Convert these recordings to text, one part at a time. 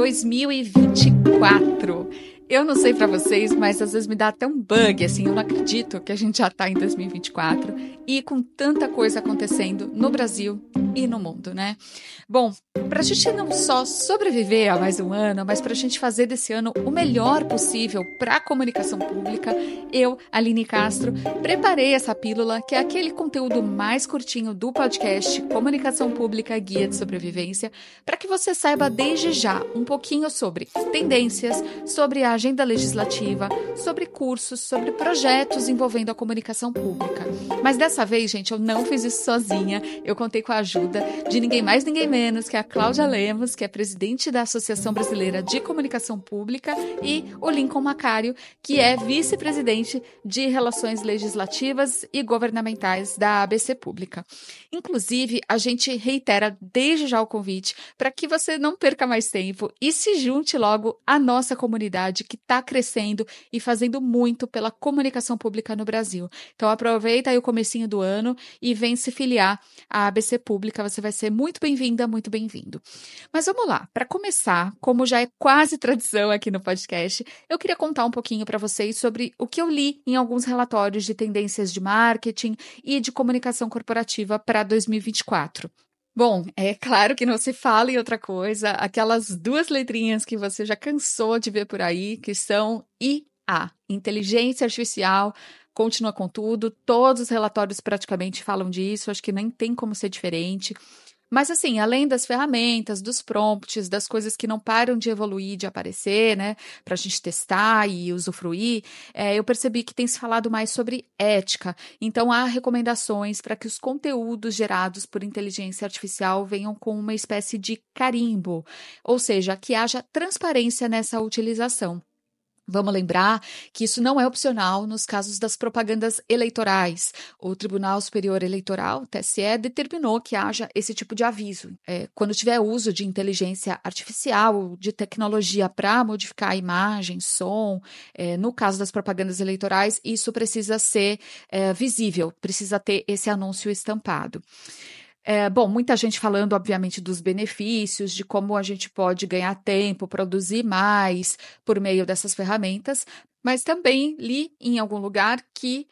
2024. Eu não sei para vocês, mas às vezes me dá até um bug, assim, eu não acredito que a gente já tá em 2024 e com tanta coisa acontecendo no Brasil e no mundo, né? Bom, pra gente não só sobreviver a mais um ano, mas pra gente fazer desse ano o melhor possível para a comunicação pública, eu, Aline Castro, preparei essa pílula, que é aquele conteúdo mais curtinho do podcast Comunicação Pública Guia de Sobrevivência, para que você saiba desde já um pouquinho sobre tendências, sobre a agenda legislativa, sobre cursos, sobre projetos envolvendo a comunicação pública. Mas dessa vez, gente, eu não fiz isso sozinha. Eu contei com a ajuda de ninguém mais, ninguém menos que a Cláudia Lemos, que é presidente da Associação Brasileira de Comunicação Pública, e o Lincoln Macário, que é vice-presidente de Relações Legislativas e Governamentais da ABC Pública. Inclusive, a gente reitera desde já o convite para que você não perca mais tempo e se junte logo à nossa comunidade que está crescendo e fazendo muito pela comunicação pública no Brasil. Então aproveita aí o comecinho do ano e vem se filiar à ABC Pública. Você vai ser muito bem-vinda, muito bem-vindo. Mas vamos lá. Para começar, como já é quase tradição aqui no podcast, eu queria contar um pouquinho para vocês sobre o que eu li em alguns relatórios de tendências de marketing e de comunicação corporativa para 2024. Bom, é claro que não se fala em outra coisa, aquelas duas letrinhas que você já cansou de ver por aí, que são IA, Inteligência Artificial, continua com tudo, todos os relatórios praticamente falam disso, acho que nem tem como ser diferente. Mas, assim, além das ferramentas, dos prompts, das coisas que não param de evoluir, de aparecer, né, para a gente testar e usufruir, é, eu percebi que tem se falado mais sobre ética. Então, há recomendações para que os conteúdos gerados por inteligência artificial venham com uma espécie de carimbo, ou seja, que haja transparência nessa utilização. Vamos lembrar que isso não é opcional nos casos das propagandas eleitorais. O Tribunal Superior Eleitoral, TSE, determinou que haja esse tipo de aviso. É, quando tiver uso de inteligência artificial, de tecnologia para modificar a imagem, som, é, no caso das propagandas eleitorais, isso precisa ser é, visível, precisa ter esse anúncio estampado. É, bom, muita gente falando, obviamente, dos benefícios, de como a gente pode ganhar tempo, produzir mais por meio dessas ferramentas, mas também li em algum lugar que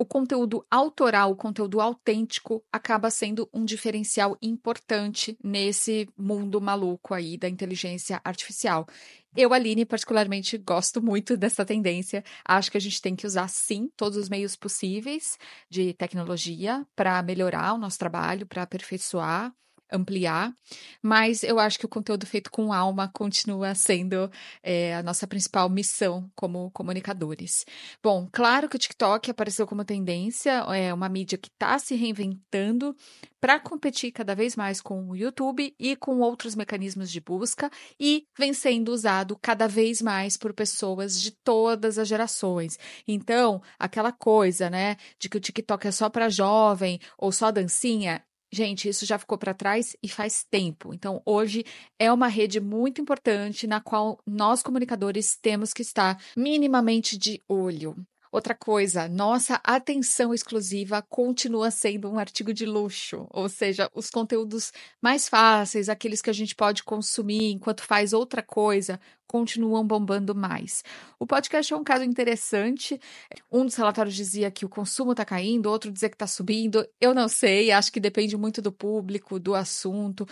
o conteúdo autoral, o conteúdo autêntico, acaba sendo um diferencial importante nesse mundo maluco aí da inteligência artificial. Eu, Aline, particularmente gosto muito dessa tendência. Acho que a gente tem que usar, sim, todos os meios possíveis de tecnologia para melhorar o nosso trabalho, para aperfeiçoar ampliar, mas eu acho que o conteúdo feito com alma continua sendo é, a nossa principal missão como comunicadores. Bom, claro que o TikTok apareceu como tendência, é uma mídia que está se reinventando para competir cada vez mais com o YouTube e com outros mecanismos de busca e vem sendo usado cada vez mais por pessoas de todas as gerações. Então, aquela coisa, né, de que o TikTok é só para jovem ou só dancinha, Gente, isso já ficou para trás e faz tempo. Então, hoje é uma rede muito importante na qual nós, comunicadores, temos que estar minimamente de olho. Outra coisa, nossa atenção exclusiva continua sendo um artigo de luxo, ou seja, os conteúdos mais fáceis, aqueles que a gente pode consumir enquanto faz outra coisa, continuam bombando mais. O podcast é um caso interessante. Um dos relatórios dizia que o consumo está caindo, outro dizia que está subindo. Eu não sei, acho que depende muito do público, do assunto.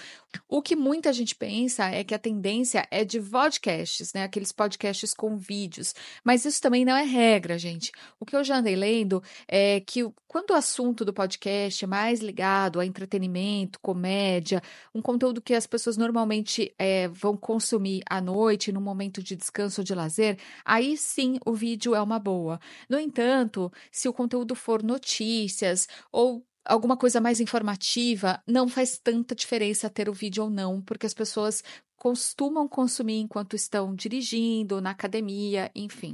O que muita gente pensa é que a tendência é de podcasts, né? Aqueles podcasts com vídeos. Mas isso também não é regra, gente. O que eu já andei lendo é que quando o assunto do podcast é mais ligado a entretenimento, comédia, um conteúdo que as pessoas normalmente é, vão consumir à noite, no momento de descanso ou de lazer, aí sim o vídeo é uma boa. No entanto, se o conteúdo for notícias ou alguma coisa mais informativa, não faz tanta diferença ter o vídeo ou não, porque as pessoas costumam consumir enquanto estão dirigindo, na academia, enfim.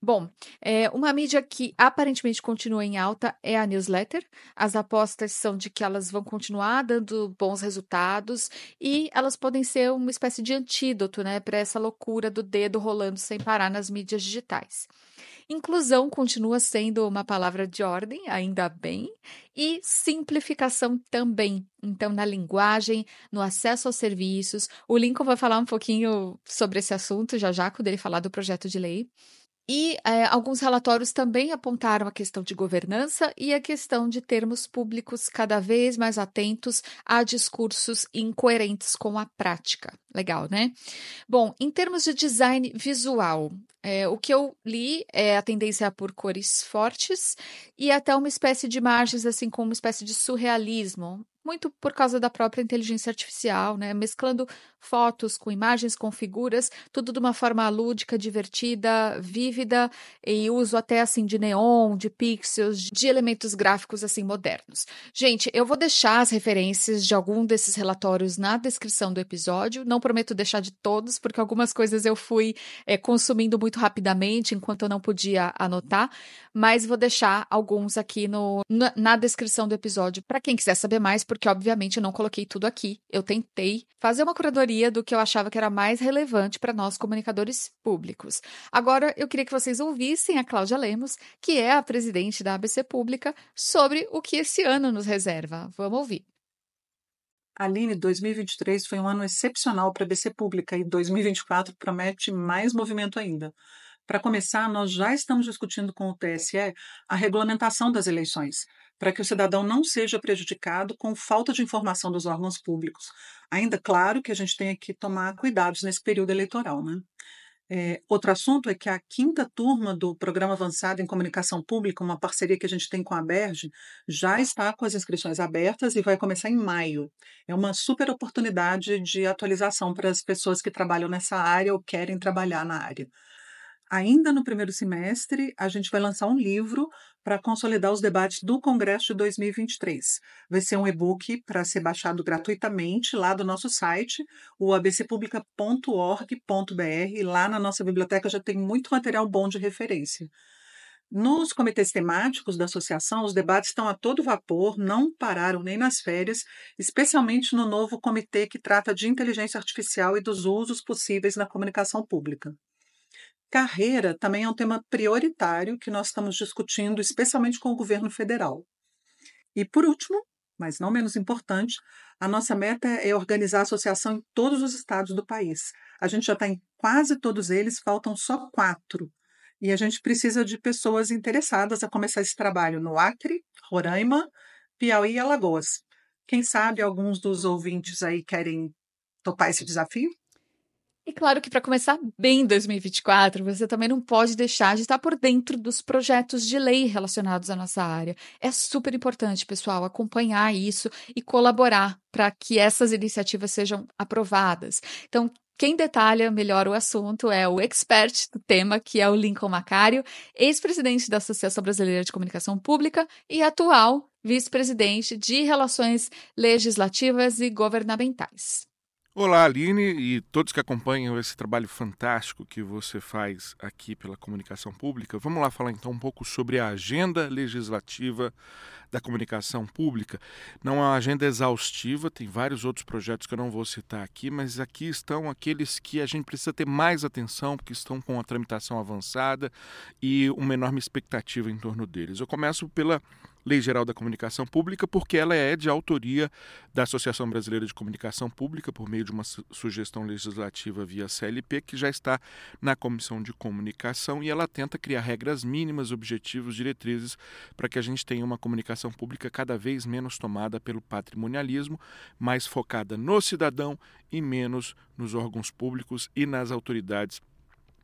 Bom, é, uma mídia que aparentemente continua em alta é a newsletter. As apostas são de que elas vão continuar dando bons resultados e elas podem ser uma espécie de antídoto né, para essa loucura do dedo rolando sem parar nas mídias digitais. Inclusão continua sendo uma palavra de ordem, ainda bem, e simplificação também. Então, na linguagem, no acesso aos serviços. O Lincoln vai falar um pouquinho sobre esse assunto já já, quando ele falar do projeto de lei. E é, alguns relatórios também apontaram a questão de governança e a questão de termos públicos cada vez mais atentos a discursos incoerentes com a prática. Legal, né? Bom, em termos de design visual, é, o que eu li é a tendência por cores fortes e até uma espécie de imagens, assim, com uma espécie de surrealismo, muito por causa da própria inteligência artificial, né? Mesclando fotos com imagens, com figuras, tudo de uma forma lúdica, divertida, vívida e uso até assim de neon, de pixels, de elementos gráficos assim modernos. Gente, eu vou deixar as referências de algum desses relatórios na descrição do episódio. Não prometo deixar de todos, porque algumas coisas eu fui é, consumindo muito rapidamente enquanto eu não podia anotar, mas vou deixar alguns aqui no, na, na descrição do episódio para quem quiser saber mais, porque obviamente eu não coloquei tudo aqui. Eu tentei fazer uma curadoria do que eu achava que era mais relevante para nós comunicadores públicos. Agora, eu queria que vocês ouvissem a Cláudia Lemos, que é a presidente da ABC Pública, sobre o que esse ano nos reserva. Vamos ouvir. Aline, 2023 foi um ano excepcional para a ABC Pública e 2024 promete mais movimento ainda. Para começar, nós já estamos discutindo com o TSE a regulamentação das eleições, para que o cidadão não seja prejudicado com falta de informação dos órgãos públicos. Ainda claro que a gente tem que tomar cuidados nesse período eleitoral, né? É, outro assunto é que a quinta turma do Programa Avançado em Comunicação Pública, uma parceria que a gente tem com a Berge, já está com as inscrições abertas e vai começar em maio. É uma super oportunidade de atualização para as pessoas que trabalham nessa área ou querem trabalhar na área. Ainda no primeiro semestre, a gente vai lançar um livro para consolidar os debates do Congresso de 2023. Vai ser um e-book para ser baixado gratuitamente lá do nosso site, o abcpublica.org.br. Lá na nossa biblioteca já tem muito material bom de referência. Nos comitês temáticos da associação, os debates estão a todo vapor, não pararam nem nas férias, especialmente no novo comitê que trata de inteligência artificial e dos usos possíveis na comunicação pública. Carreira também é um tema prioritário que nós estamos discutindo, especialmente com o governo federal. E, por último, mas não menos importante, a nossa meta é organizar a associação em todos os estados do país. A gente já está em quase todos eles, faltam só quatro. E a gente precisa de pessoas interessadas a começar esse trabalho no Acre, Roraima, Piauí e Alagoas. Quem sabe alguns dos ouvintes aí querem topar esse desafio? E claro que para começar bem 2024, você também não pode deixar de estar por dentro dos projetos de lei relacionados à nossa área. É super importante, pessoal, acompanhar isso e colaborar para que essas iniciativas sejam aprovadas. Então, quem detalha melhor o assunto é o expert do tema, que é o Lincoln Macário, ex-presidente da Associação Brasileira de Comunicação Pública e atual vice-presidente de Relações Legislativas e Governamentais. Olá, Aline e todos que acompanham esse trabalho fantástico que você faz aqui pela comunicação pública. Vamos lá falar então um pouco sobre a agenda legislativa da comunicação pública. Não é uma agenda exaustiva, tem vários outros projetos que eu não vou citar aqui, mas aqui estão aqueles que a gente precisa ter mais atenção, porque estão com a tramitação avançada e uma enorme expectativa em torno deles. Eu começo pela Lei Geral da Comunicação Pública, porque ela é de autoria da Associação Brasileira de Comunicação Pública, por meio de uma sugestão legislativa via CLP, que já está na Comissão de Comunicação, e ela tenta criar regras mínimas, objetivos, diretrizes para que a gente tenha uma comunicação pública cada vez menos tomada pelo patrimonialismo, mais focada no cidadão e menos nos órgãos públicos e nas autoridades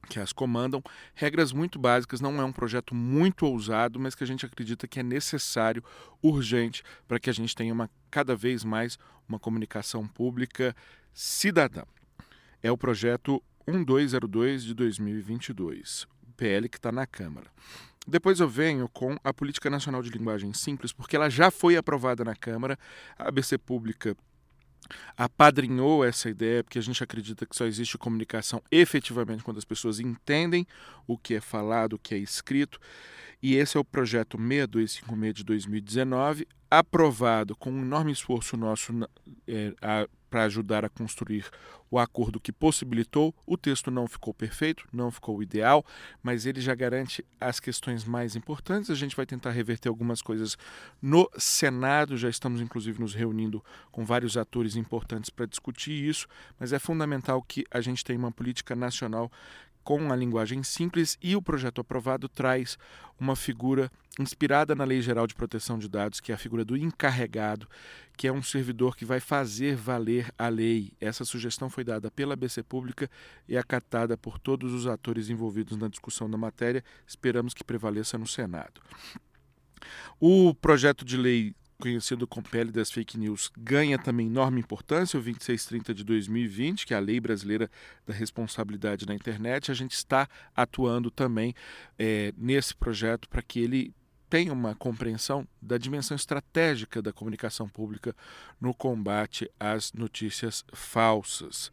que as comandam. Regras muito básicas, não é um projeto muito ousado, mas que a gente acredita que é necessário, urgente, para que a gente tenha uma, cada vez mais uma comunicação pública cidadã. É o projeto 1202 de 2022, o PL que está na Câmara. Depois eu venho com a Política Nacional de Linguagem Simples, porque ela já foi aprovada na Câmara, a ABC Pública apadrinhou essa ideia, porque a gente acredita que só existe comunicação efetivamente quando as pessoas entendem o que é falado, o que é escrito. E esse é o projeto 6256 de 2019, aprovado com um enorme esforço nosso é, para ajudar a construir o acordo que possibilitou. O texto não ficou perfeito, não ficou ideal, mas ele já garante as questões mais importantes. A gente vai tentar reverter algumas coisas no Senado, já estamos inclusive nos reunindo com vários atores importantes para discutir isso, mas é fundamental que a gente tenha uma política nacional com a linguagem simples e o projeto aprovado traz uma figura inspirada na Lei Geral de Proteção de Dados, que é a figura do encarregado, que é um servidor que vai fazer valer a lei. Essa sugestão foi dada pela BC Pública e acatada por todos os atores envolvidos na discussão da matéria. Esperamos que prevaleça no Senado. O projeto de lei conhecido como pele das fake news, ganha também enorme importância, o 2630 de 2020, que é a lei brasileira da responsabilidade na internet. A gente está atuando também é, nesse projeto para que ele tenha uma compreensão da dimensão estratégica da comunicação pública no combate às notícias falsas.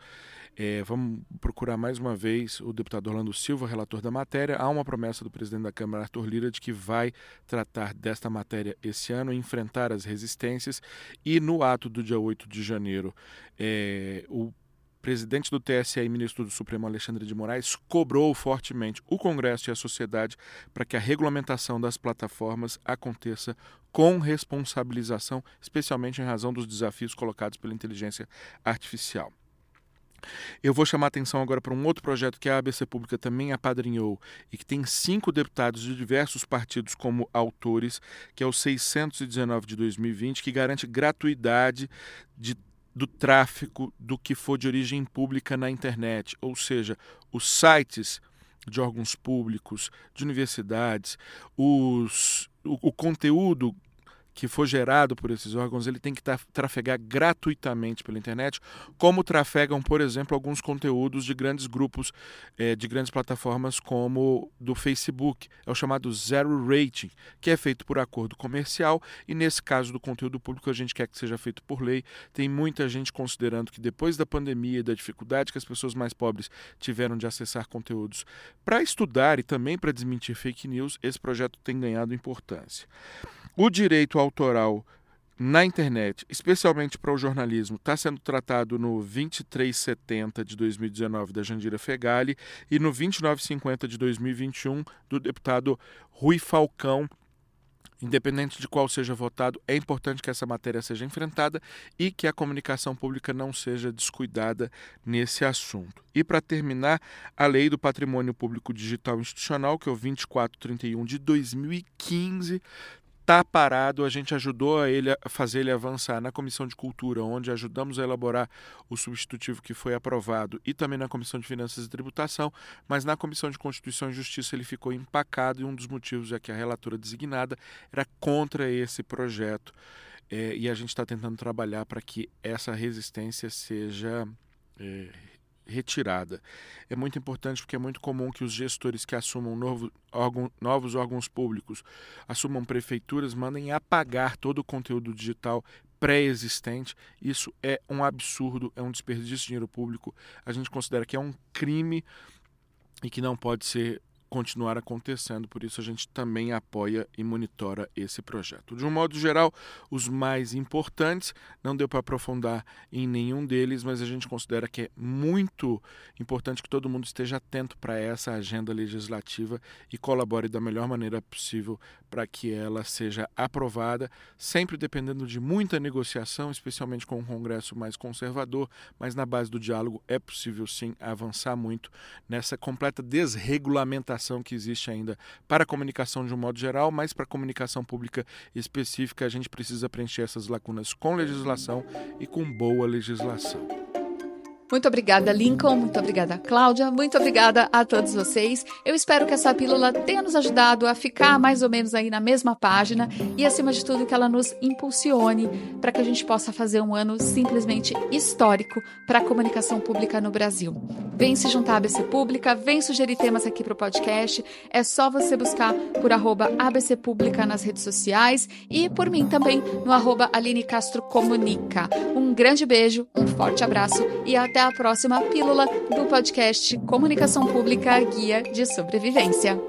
É, vamos procurar mais uma vez o deputado Orlando Silva, relator da matéria. Há uma promessa do presidente da Câmara, Arthur Lira, de que vai tratar desta matéria esse ano, enfrentar as resistências. E no ato do dia 8 de janeiro, é, o presidente do TSE e ministro do Supremo Alexandre de Moraes cobrou fortemente o Congresso e a sociedade para que a regulamentação das plataformas aconteça com responsabilização, especialmente em razão dos desafios colocados pela inteligência artificial. Eu vou chamar a atenção agora para um outro projeto que a ABC Pública também apadrinhou e que tem cinco deputados de diversos partidos como autores, que é o 619 de 2020, que garante gratuidade de do tráfego do que for de origem pública na internet, ou seja, os sites de órgãos públicos, de universidades, os, o, o conteúdo que for gerado por esses órgãos, ele tem que trafegar gratuitamente pela internet, como trafegam, por exemplo, alguns conteúdos de grandes grupos, eh, de grandes plataformas como do Facebook. É o chamado Zero Rating, que é feito por acordo comercial e, nesse caso do conteúdo público, a gente quer que seja feito por lei. Tem muita gente considerando que depois da pandemia e da dificuldade que as pessoas mais pobres tiveram de acessar conteúdos para estudar e também para desmentir fake news, esse projeto tem ganhado importância. O direito autoral na internet, especialmente para o jornalismo, está sendo tratado no 2370 de 2019 da Jandira Fegali e no 2950 de 2021 do deputado Rui Falcão. Independente de qual seja votado, é importante que essa matéria seja enfrentada e que a comunicação pública não seja descuidada nesse assunto. E para terminar, a Lei do Patrimônio Público Digital Institucional, que é o 2431 de 2015, está parado, a gente ajudou a ele a fazer ele avançar na Comissão de Cultura, onde ajudamos a elaborar o substitutivo que foi aprovado, e também na Comissão de Finanças e Tributação, mas na Comissão de Constituição e Justiça ele ficou empacado, e um dos motivos é que a relatora designada era contra esse projeto. É, e a gente está tentando trabalhar para que essa resistência seja é, retirada. É muito importante porque é muito comum que os gestores que assumam novo, órgão, novos órgãos públicos, assumam prefeituras, mandem apagar todo o conteúdo digital pré-existente. Isso é um absurdo, é um desperdício de dinheiro público. A gente considera que é um crime e que não pode ser continuar acontecendo, por isso a gente também apoia e monitora esse projeto. De um modo geral, os mais importantes, não deu para aprofundar em nenhum deles, mas a gente considera que é muito importante que todo mundo esteja atento para essa agenda legislativa e colabore da melhor maneira possível para que ela seja aprovada, sempre dependendo de muita negociação, especialmente com o Congresso mais conservador, mas na base do diálogo é possível sim avançar muito nessa completa desregulamentação que existe ainda para a comunicação de um modo geral, mas para a comunicação pública específica a gente precisa preencher essas lacunas com legislação e com boa legislação. Muito obrigada, Lincoln. Muito obrigada, Cláudia. Muito obrigada a todos vocês. Eu espero que essa pílula tenha nos ajudado a ficar mais ou menos aí na mesma página e, acima de tudo, que ela nos impulsione para que a gente possa fazer um ano simplesmente histórico para a comunicação pública no Brasil. Vem se juntar à ABC Pública, vem sugerir temas aqui para o podcast. É só você buscar por arroba ABC Pública nas redes sociais e por mim também no arroba Aline Castro Comunica. Um grande beijo, um forte abraço e até a próxima pílula do podcast Comunicação Pública Guia de Sobrevivência.